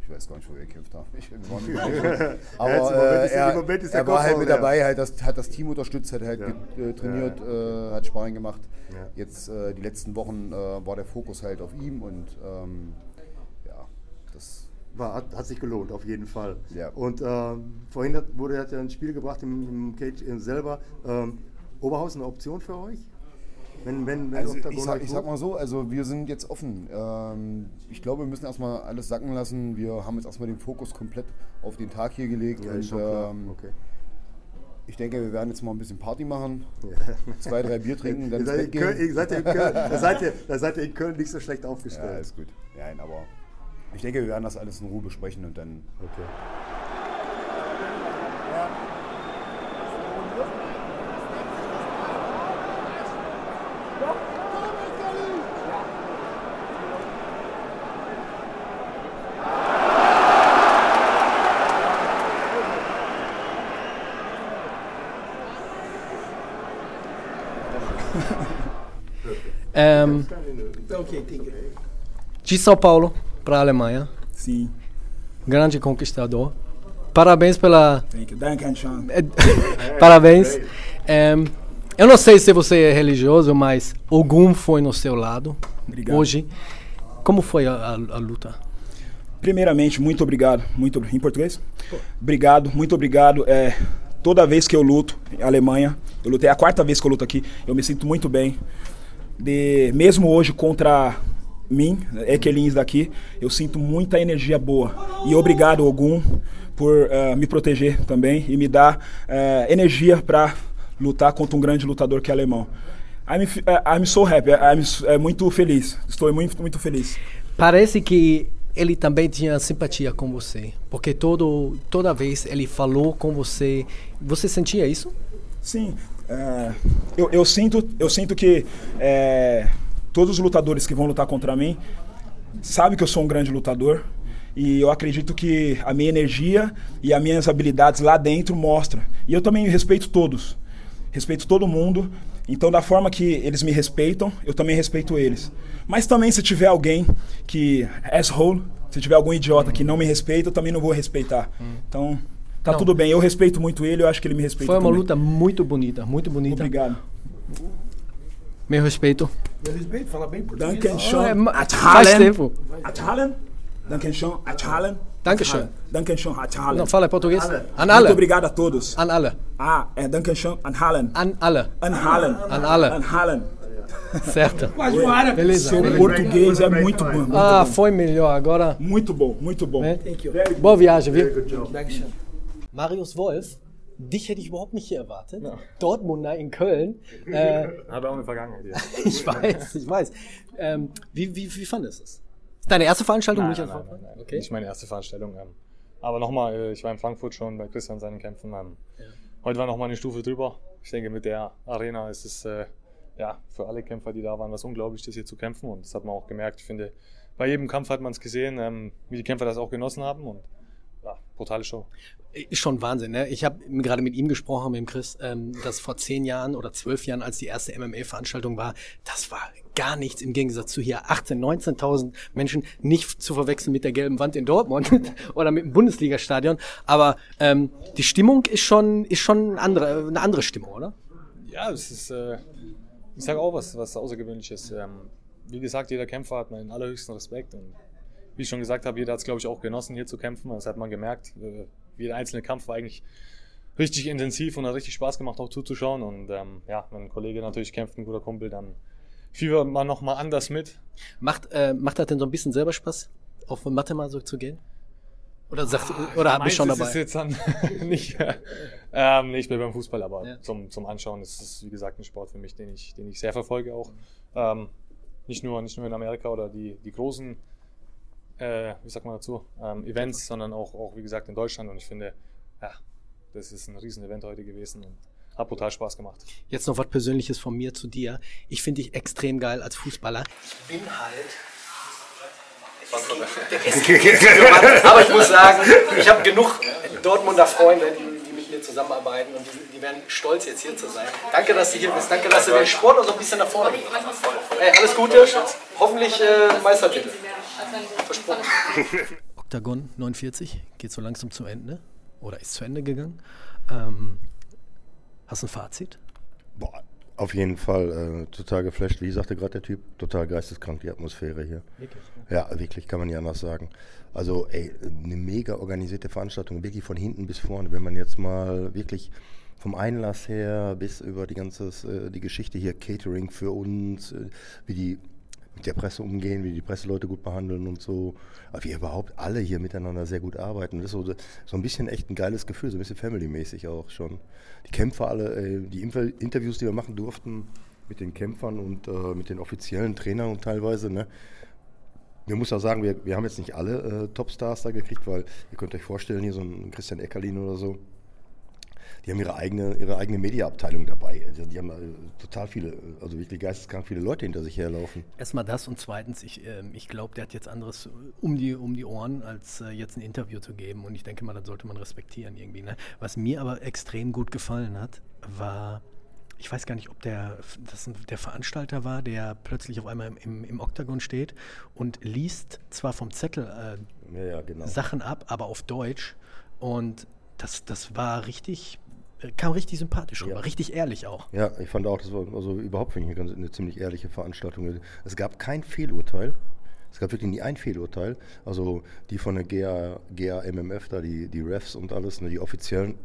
ich weiß gar nicht, wo wir gekämpft dabei. Aber äh, er, er war halt mit ja. dabei, halt das, hat das Team unterstützt, hat halt ge- äh, trainiert, Äh, hat Sparring gemacht. Ja. Jetzt äh, die letzten Wochen äh, war der Fokus halt auf ihm und ähm, ja, das War, hat, hat sich gelohnt, auf jeden Fall. Ja. Und ähm, vorhin hat, wurde hat ja ein Spiel gebracht im, im Cage selber. Ähm, Oberhausen eine Option für euch? Wenn, wenn, wenn Also ich sag, ich sag mal so, also wir sind jetzt offen. Ähm, ich glaube, wir müssen erstmal alles sacken lassen. Wir haben jetzt erstmal den Fokus komplett auf den Tag hier gelegt. Ja, und, ähm, okay. Ich denke, wir werden jetzt mal ein bisschen Party machen, zwei, drei Bier trinken, dann Ihr ins seid, Bett in Köln, gehen. ihr seid ihr in Köln, da, seid ihr, da seid ihr in Köln nicht so schlecht Ja, aufgestellt. ist gut. Nein, aber ich denke, wir werden das alles in Ruhe besprechen und dann okay. Um, de São Paulo para a Alemanha, Sim, grande conquistador. Parabéns pela. thank you. Danke. É, Parabéns. É, eu não sei se você é religioso, mas Ogum foi no seu lado Obrigado. hoje. Como foi a, a- a luta? Primeiramente, muito obrigado. Muito em português? Obrigado, muito obrigado. É, toda vez que eu luto em Alemanha, eu lutei a quarta vez que eu luto aqui, eu me sinto muito bem. De, mesmo hoje contra mim, Ekelins daqui, eu sinto muita energia boa. E obrigado, Ogum, por eh, me proteger também e me dar eh, energia para lutar contra um grande lutador que é alemão. I'm, eh, I'm so happy, I'm eh, muito feliz. Estou muito, muito feliz. Parece que ele também tinha simpatia com você, porque todo, toda vez ele falou com você. Você sentia isso? Sim, é, eu, eu sinto, eu sinto que é, todos os lutadores que vão lutar contra mim sabem que eu sou um grande lutador e eu acredito que a minha energia e as minhas habilidades lá dentro mostram. E eu também respeito todos, respeito todo mundo. Então, da forma que eles me respeitam, eu também respeito eles. Mas também se tiver alguém que asshole, se tiver algum idiota que não me respeita, eu também não vou respeitar. Então, tá Não. tudo bem. Eu respeito muito ele, eu acho que ele me respeita Foi uma também. luta muito bonita, muito bonita. Obrigado. Meu respeito. Elisbeth fala bem português. Dankeschön. Ah. Faz tempo. Atalen. Dankeschön. Atalen. Dankeschön. Dankeschön. Atalen. Não, fala em português. Anale. Muito obrigado a todos. Anale. Ah, é Dankeschön. Anhalen. Anale. Anhalen. Anale. Anhalen. Certo. Quase um árabe. Beleza. Seu Beleza. português é muito bom. Muito ah, bom. foi melhor agora. Muito bom, muito bom. É? Boa viagem, viu? Marius Wolf dich hätte ich überhaupt nicht hier erwartet. Dortmunder in Köln. Äh, Hat auch eine Vergangenheit hier. ich weiß, ich weiß. Ähm, wie, wie, wie fandest du es? Deine erste Veranstaltung? Nein, nicht nein, nein, nein, nein. Okay. Nicht meine erste Veranstaltung. Ähm, aber nochmal, äh, ich war in Frankfurt schon bei Christian seinen Kämpfen. Ähm, Heute war nochmal eine Stufe drüber. Ich denke, mit der Arena ist es äh, ja, für alle Kämpfer, die da waren, was Unglaubliches hier zu kämpfen. Und das hat man auch gemerkt. Ich finde, bei jedem Kampf hat man es gesehen, ähm, wie die Kämpfer das auch genossen haben. Und ja, brutale Show. Ist schon Wahnsinn, ne? Ich habe gerade mit ihm gesprochen, mit dem Chris, ähm, dass vor zehn Jahren oder zwölf Jahren, als die erste MMA-Veranstaltung war, das war gar nichts im Gegensatz zu hier 18.000, 19.000 Menschen, nicht zu verwechseln mit der gelben Wand in Dortmund oder mit dem Bundesligastadion. Aber ähm, die Stimmung ist schon, ist schon eine andere, eine andere Stimmung, oder? Ja, es ist, äh, ich sage auch was, was Außergewöhnliches. Ähm, wie gesagt, jeder Kämpfer hat meinen allerhöchsten Respekt und wie ich schon gesagt habe, jeder hat es, glaube ich, auch genossen, hier zu kämpfen. Das hat man gemerkt. Äh, jeder einzelne Kampf war eigentlich richtig intensiv und hat richtig Spaß gemacht, auch zuzuschauen. Und ähm, ja, wenn ein Kollege natürlich kämpft, ein guter Kumpel, dann fiebert man nochmal anders mit. Macht, äh, macht das denn so ein bisschen selber Spaß, auf Mathe mal so zu gehen? Oder, sagst, ah, oder hab ich schon dabei? Ist jetzt dann nicht, ähm, nee, ich bin beim Fußball, aber ja. zum, zum Anschauen ist es, wie gesagt, ein Sport für mich, den ich, den ich sehr verfolge auch. Ähm, nicht, nur, nicht nur in Amerika oder die, die großen äh, wie sagt man dazu, ähm, Events, sondern auch, auch, wie gesagt, in Deutschland. Und ich finde, ja, das ist ein Riesen-Event heute gewesen und hat brutal Spaß gemacht. Jetzt noch was Persönliches von mir zu dir. Ich finde dich extrem geil als Fußballer. Ich bin halt aber ich muss sagen, ich habe genug Dortmunder Freunde, die, die, mit mir zusammenarbeiten und die, die, werden stolz, jetzt hier zu sein. Danke, dass du hier bist. Danke, dass du den Sport noch so ein bisschen nach vorne bringst. Hey, alles Gute. Hoffentlich äh, Meistertitel. Versprochen. Octagon 49 geht so langsam zum Ende oder ist zu Ende gegangen. Ähm, hast du ein Fazit? Boah, auf jeden Fall äh, total geflasht. Wie sagte gerade der Typ, total geisteskrank die Atmosphäre hier. Wirklich? Ja. ja, wirklich, kann man nicht anders sagen. Also, ey, eine mega organisierte Veranstaltung, wirklich von hinten bis vorne. Wenn man jetzt mal wirklich vom Einlass her bis über die ganze äh, die Geschichte hier Catering für uns, äh, wie die mit der Presse umgehen, wie die Presseleute gut behandeln und so. Aber wie überhaupt alle hier miteinander sehr gut arbeiten. Das ist so, so ein bisschen echt ein geiles Gefühl, so ein bisschen family-mäßig auch schon. Die Kämpfer alle, äh, die Interviews, die wir machen durften mit den Kämpfern und äh, mit den offiziellen Trainern und teilweise, ne? Wir muss auch sagen, wir, wir haben jetzt nicht alle äh, Topstars da gekriegt, weil ihr könnt euch vorstellen, hier so ein Christian Eckerlin oder so, die haben ihre eigene, ihre eigene Mediaabteilung dabei. Also die haben äh, total viele, also wirklich geisteskrank viele Leute hinter sich herlaufen. Erstmal das und zweitens, ich, äh, ich glaube, der hat jetzt anderes um die, um die Ohren, als äh, jetzt ein Interview zu geben. Und ich denke mal, das sollte man respektieren irgendwie. Ne? Was mir aber extrem gut gefallen hat, war ich weiß gar nicht, ob der, das der Veranstalter war, der plötzlich auf einmal im, im Oktagon steht und liest zwar vom Zettel äh, ja, ja, genau. Sachen ab, aber auf Deutsch. Und das, das war richtig kam richtig sympathisch rüber, ja. richtig ehrlich auch. Ja, ich fand auch, das war also überhaupt finde ich eine, eine ziemlich ehrliche Veranstaltung. Es gab kein Fehlurteil. Es gab wirklich nie ein Fehlurteil. Also die von der GA, GA MMF, da die, die Refs und alles, ne, die offiziellen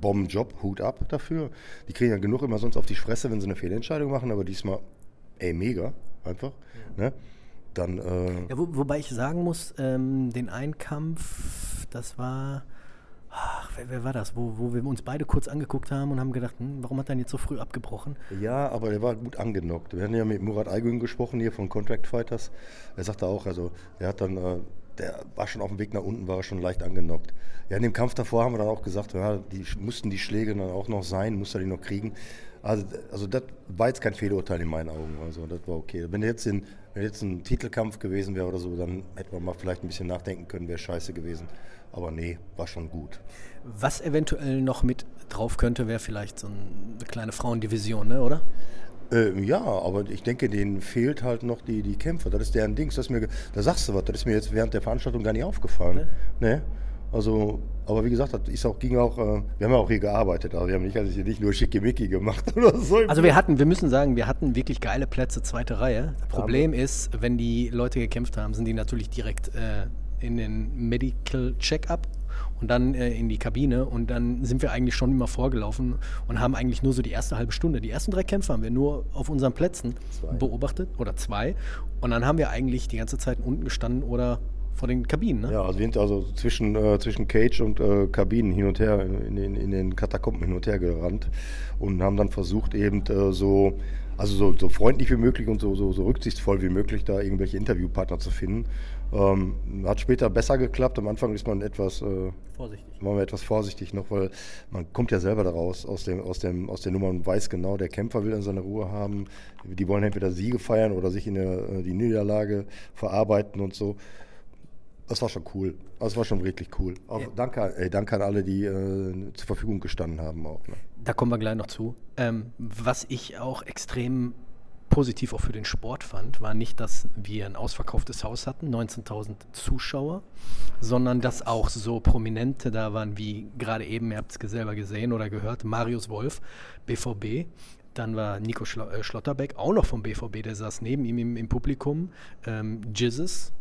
Bombenjob, Hut ab dafür. Die kriegen ja genug immer sonst auf die Fresse, wenn sie eine Fehlentscheidung machen, aber diesmal, ey, mega, einfach. Ja. Ne? Dann, äh ja, wo, wobei ich sagen muss, ähm, den Einkampf, das war ach, wer, wer, war das, wo, wo wir uns beide kurz angeguckt haben und haben gedacht, hm, warum hat er jetzt so früh abgebrochen? Ja, aber er war gut angenockt. Wir haben ja mit Murat Aygün gesprochen hier von Contract Fighters. Er sagte auch, also er hat dann, äh, der war schon auf dem Weg nach unten, war schon leicht angenockt. Ja, in dem Kampf davor haben wir dann auch gesagt, ja, die mussten die Schläge dann auch noch sein, muss er die noch kriegen. Also, also das war jetzt kein Fehlurteil in meinen Augen. Also das war okay. Wenn jetzt, in, wenn jetzt ein Titelkampf gewesen wäre oder so, dann hätte man mal vielleicht ein bisschen nachdenken können, wäre scheiße gewesen. Aber nee, war schon gut. Was eventuell noch mit drauf könnte, wäre vielleicht so eine kleine Frauendivision, ne, oder? Äh, ja, aber ich denke, denen fehlt halt noch die, die Kämpfer. Das ist deren Dings. Das mir, da sagst du was, das ist mir jetzt während der Veranstaltung gar nicht aufgefallen. Ne? ne? Also, aber wie gesagt, das ist auch, ging auch, äh, wir haben ja auch hier gearbeitet, also wir haben nicht, also nicht nur Schickimicki gemacht oder so. Also wir hatten, wir müssen sagen, wir hatten wirklich geile Plätze, zweite Reihe. Das Problem aber. ist, wenn die Leute gekämpft haben, sind die natürlich direkt äh, in den Medical Check-up und dann äh, in die Kabine und dann sind wir eigentlich schon immer vorgelaufen und haben eigentlich nur so die erste halbe Stunde. Die ersten drei Kämpfe haben wir nur auf unseren Plätzen zwei. beobachtet oder zwei und dann haben wir eigentlich die ganze Zeit unten gestanden oder vor den Kabinen. Ne? Ja, also wir sind also zwischen, äh, zwischen Cage und äh, Kabinen hin und her, in den, in den Katakomben hin und her gerannt und haben dann versucht eben äh, so also so, so, freundlich wie möglich und so, so, so, rücksichtsvoll wie möglich da irgendwelche Interviewpartner zu finden. Ähm, hat später besser geklappt. Am Anfang ist man etwas äh, vorsichtig. War man etwas vorsichtig noch, weil man kommt ja selber daraus aus dem, aus dem, aus der Nummer und weiß genau, der Kämpfer will dann seine Ruhe haben. Die wollen entweder Siege feiern oder sich in der, äh, die Niederlage verarbeiten und so. Das war schon cool. Das war schon wirklich cool. Auch danke, ey, danke an alle, die äh, zur Verfügung gestanden haben auch. Ne? Da kommen wir gleich noch zu. Ähm, was ich auch extrem positiv auch für den Sport fand, war nicht, dass wir ein ausverkauftes Haus hatten, 19.000 Zuschauer, sondern dass auch so Prominente da waren, wie gerade eben, ihr habt es selber gesehen oder gehört, Marius Wolf, BVB. Dann war Nico äh, Schlotterbeck, auch noch vom BVB, der saß neben ihm im, im Publikum. Ähm, Jizzes,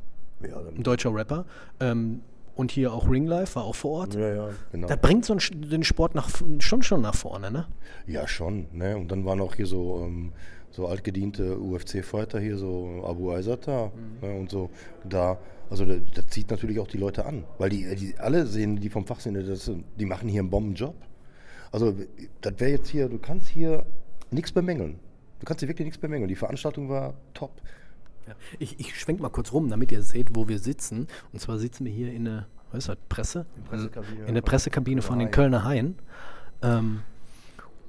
Ja, ein deutscher Rapper. Ähm, und hier auch Ringlife war auch vor Ort. ja, ja, genau. Da bringt so ein, den Sport nach, schon schon nach vorne, ne? Ja, schon. Ne? Und dann waren auch hier so, ähm, so altgediente UFC-Fighter hier, so Abu Aizat da ne? und so da. Also das, das zieht natürlich auch die Leute an, weil die, die alle sehen, die vom Fach sind, das, die machen hier einen Bombenjob. Also das wäre jetzt hier, du kannst hier nichts bemängeln. Du kannst hier wirklich nichts bemängeln. Die Veranstaltung war top. Ja. Ich, ich schwenk mal kurz rum, damit ihr seht, wo wir sitzen. Und zwar sitzen wir hier in der, was ist das, Presse? Pressekabine in der Pressekabine von den. Kölner Haien. Ähm,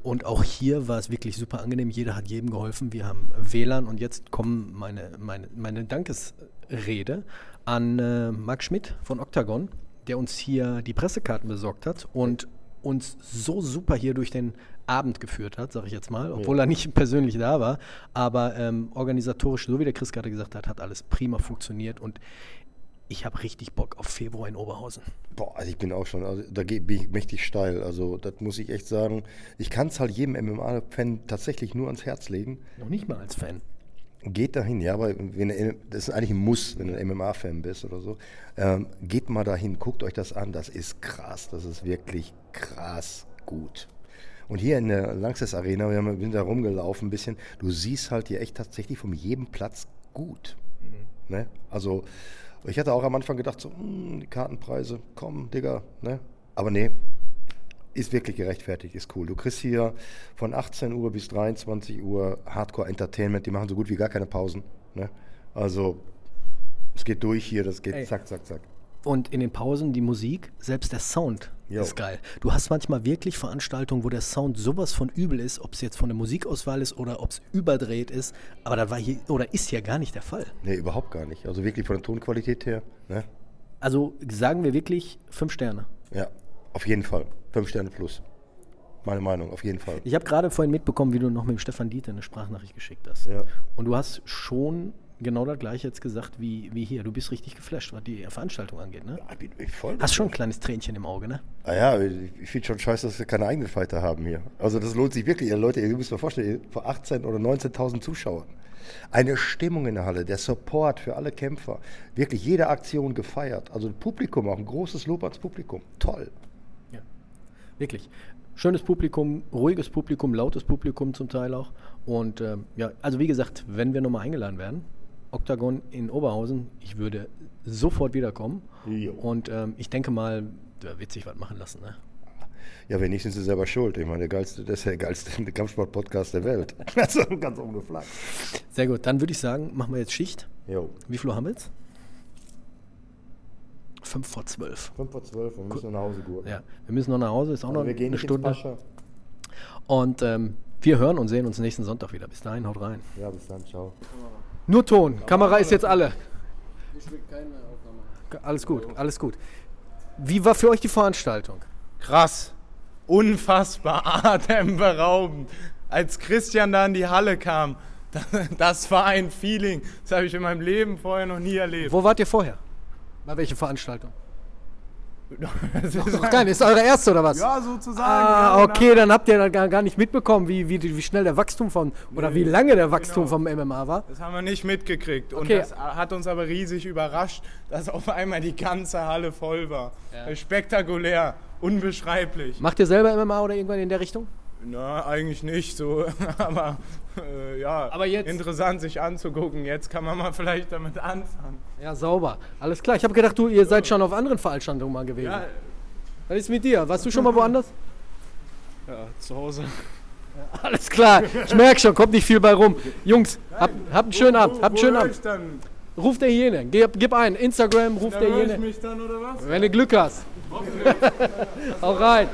und auch hier war es wirklich super angenehm. Jeder hat jedem geholfen. Wir haben WLAN und jetzt kommen meine, meine, meine Dankesrede an äh, Marc Schmidt von Octagon, der uns hier die Pressekarten besorgt hat und uns so super hier durch den Abend geführt hat, sage ich jetzt mal, obwohl er nicht persönlich da war. Aber ähm, organisatorisch, so wie der Chris gerade gesagt hat, hat alles prima funktioniert und ich habe richtig Bock auf Februar in Oberhausen. Boah, also ich bin auch schon, also da bin ich mächtig steil. Also das muss ich echt sagen. Ich kann es halt jedem MMA-Fan tatsächlich nur ans Herz legen. Noch nicht mal als Fan. Geht dahin, ja, aber wenn das ist eigentlich ein Muss, wenn du ein MMA-Fan bist oder so. Ähm, geht mal dahin, guckt euch das an, das ist krass, das ist wirklich krass gut. Und hier in der Lanxess Arena, wir sind da rumgelaufen ein bisschen, du siehst halt hier echt tatsächlich von jedem Platz gut. Ne? Also ich hatte auch am Anfang gedacht, so, hm, die Kartenpreise, komm, Digga, ne? Aber nee, ist wirklich gerechtfertigt, ist cool. Du kriegst hier von 18 Uhr bis 23 Uhr Hardcore Entertainment, die machen so gut wie gar keine Pausen. Ne? Also es geht durch hier, das geht Ey. zack, zack, zack. Und in den Pausen die Musik, selbst der Sound Jo. ist geil. Du hast manchmal wirklich Veranstaltungen, wo der Sound sowas von übel ist, ob es jetzt von der Musikauswahl ist oder ob es überdreht ist. Aber das war hier oder ist ja gar nicht der Fall. Nee, überhaupt gar nicht. Also wirklich von der Tonqualität her. Ne? Also sagen wir wirklich fünf Sterne. Ja, auf jeden Fall. Fünf Sterne plus. Meine Meinung, auf jeden Fall. Ich habe gerade vorhin mitbekommen, wie du noch mit dem Stefan Dieter eine Sprachnachricht geschickt hast. Ja. Und du hast schon genau das gleiche jetzt gesagt wie, wie hier. Du bist richtig geflasht, was die Veranstaltung angeht, ne? Ich bin ich voll Hast schon ein kleines Tränchen im Auge, ne? Ah ja, ich ich finde schon scheiße, dass wir keine eigenen Fighter haben hier. Also das lohnt sich wirklich. Ihr Leute, ihr müsst euch vorstellen, vor 18 oder 19.000 Zuschauern. Eine Stimmung in der Halle, der Support für alle Kämpfer. Wirklich jede Aktion gefeiert. Also Publikum, auch ein großes Lob ans Publikum. Toll. Wirklich. Schönes Publikum, ruhiges Publikum, lautes Publikum zum Teil auch. Und ähm, ja, also wie gesagt, wenn wir nochmal eingeladen werden, Octagon in Oberhausen, ich würde sofort wiederkommen. Jo. Und ähm, ich denke mal, da wird sich was machen lassen. Ne? Ja, wenn nicht, sind sie selber schuld. Ich meine, der geilste, das ist der geilste Kampfsport-Podcast der Welt. Also ganz ohne Flagge. Sehr gut, dann würde ich sagen, machen wir jetzt Schicht. Jo. Wie viel Uhr haben wir jetzt? Fünf vor zwölf. 5 vor 12 und wir müssen nach Hause gurken. Ja, wir müssen noch nach Hause, ist auch noch Also wir gehen eine nicht Stunde. Und ähm, wir hören und sehen uns nächsten Sonntag wieder. Bis dahin, haut rein. Ja, bis dann, ciao. Nur Ton, Kamera ist jetzt alle. Alles gut, alles gut. Wie war für euch die Veranstaltung? Krass. Unfassbar atemberaubend. Als Christian da in die Halle kam, das war ein Feeling. Das habe ich in meinem Leben vorher noch nie erlebt. Wo wart ihr vorher? Bei welcher Veranstaltung? Das ist Noch keine, ist eure erste oder was? Ja, sozusagen. Ah, ja, okay, dann habt ihr da gar, gar nicht mitbekommen, wie, wie, wie schnell der Wachstum von, oder wie lange der Wachstum Genau. vom MMA war. Das haben wir nicht mitgekriegt. Und Okay. das hat uns aber riesig überrascht, dass auf einmal die ganze Halle voll war. Spektakulär, unbeschreiblich. Macht ihr selber MMA oder irgendwann in der Richtung? Na, eigentlich nicht so, aber äh, ja, Aber jetzt- interessant sich anzugucken. Jetzt kann man mal vielleicht damit anfangen. Ja, sauber. Alles klar. Ich habe gedacht, du, ihr seid schon auf anderen Veranstaltungen mal gewesen. Ja, Was ist mit dir? Warst du schon mal woanders? Ja, zu Hause. Alles klar. Ich merke schon, kommt nicht viel bei rum. Jungs, habt, einen schönen Abend. Habt einen wo schönen Abend. dann? Ruf der Hyäne. Gib, gib ein. Instagram, ruf Da der höre ich Hyäne. mich dann oder was? Wenn du Glück hast. Hau rein.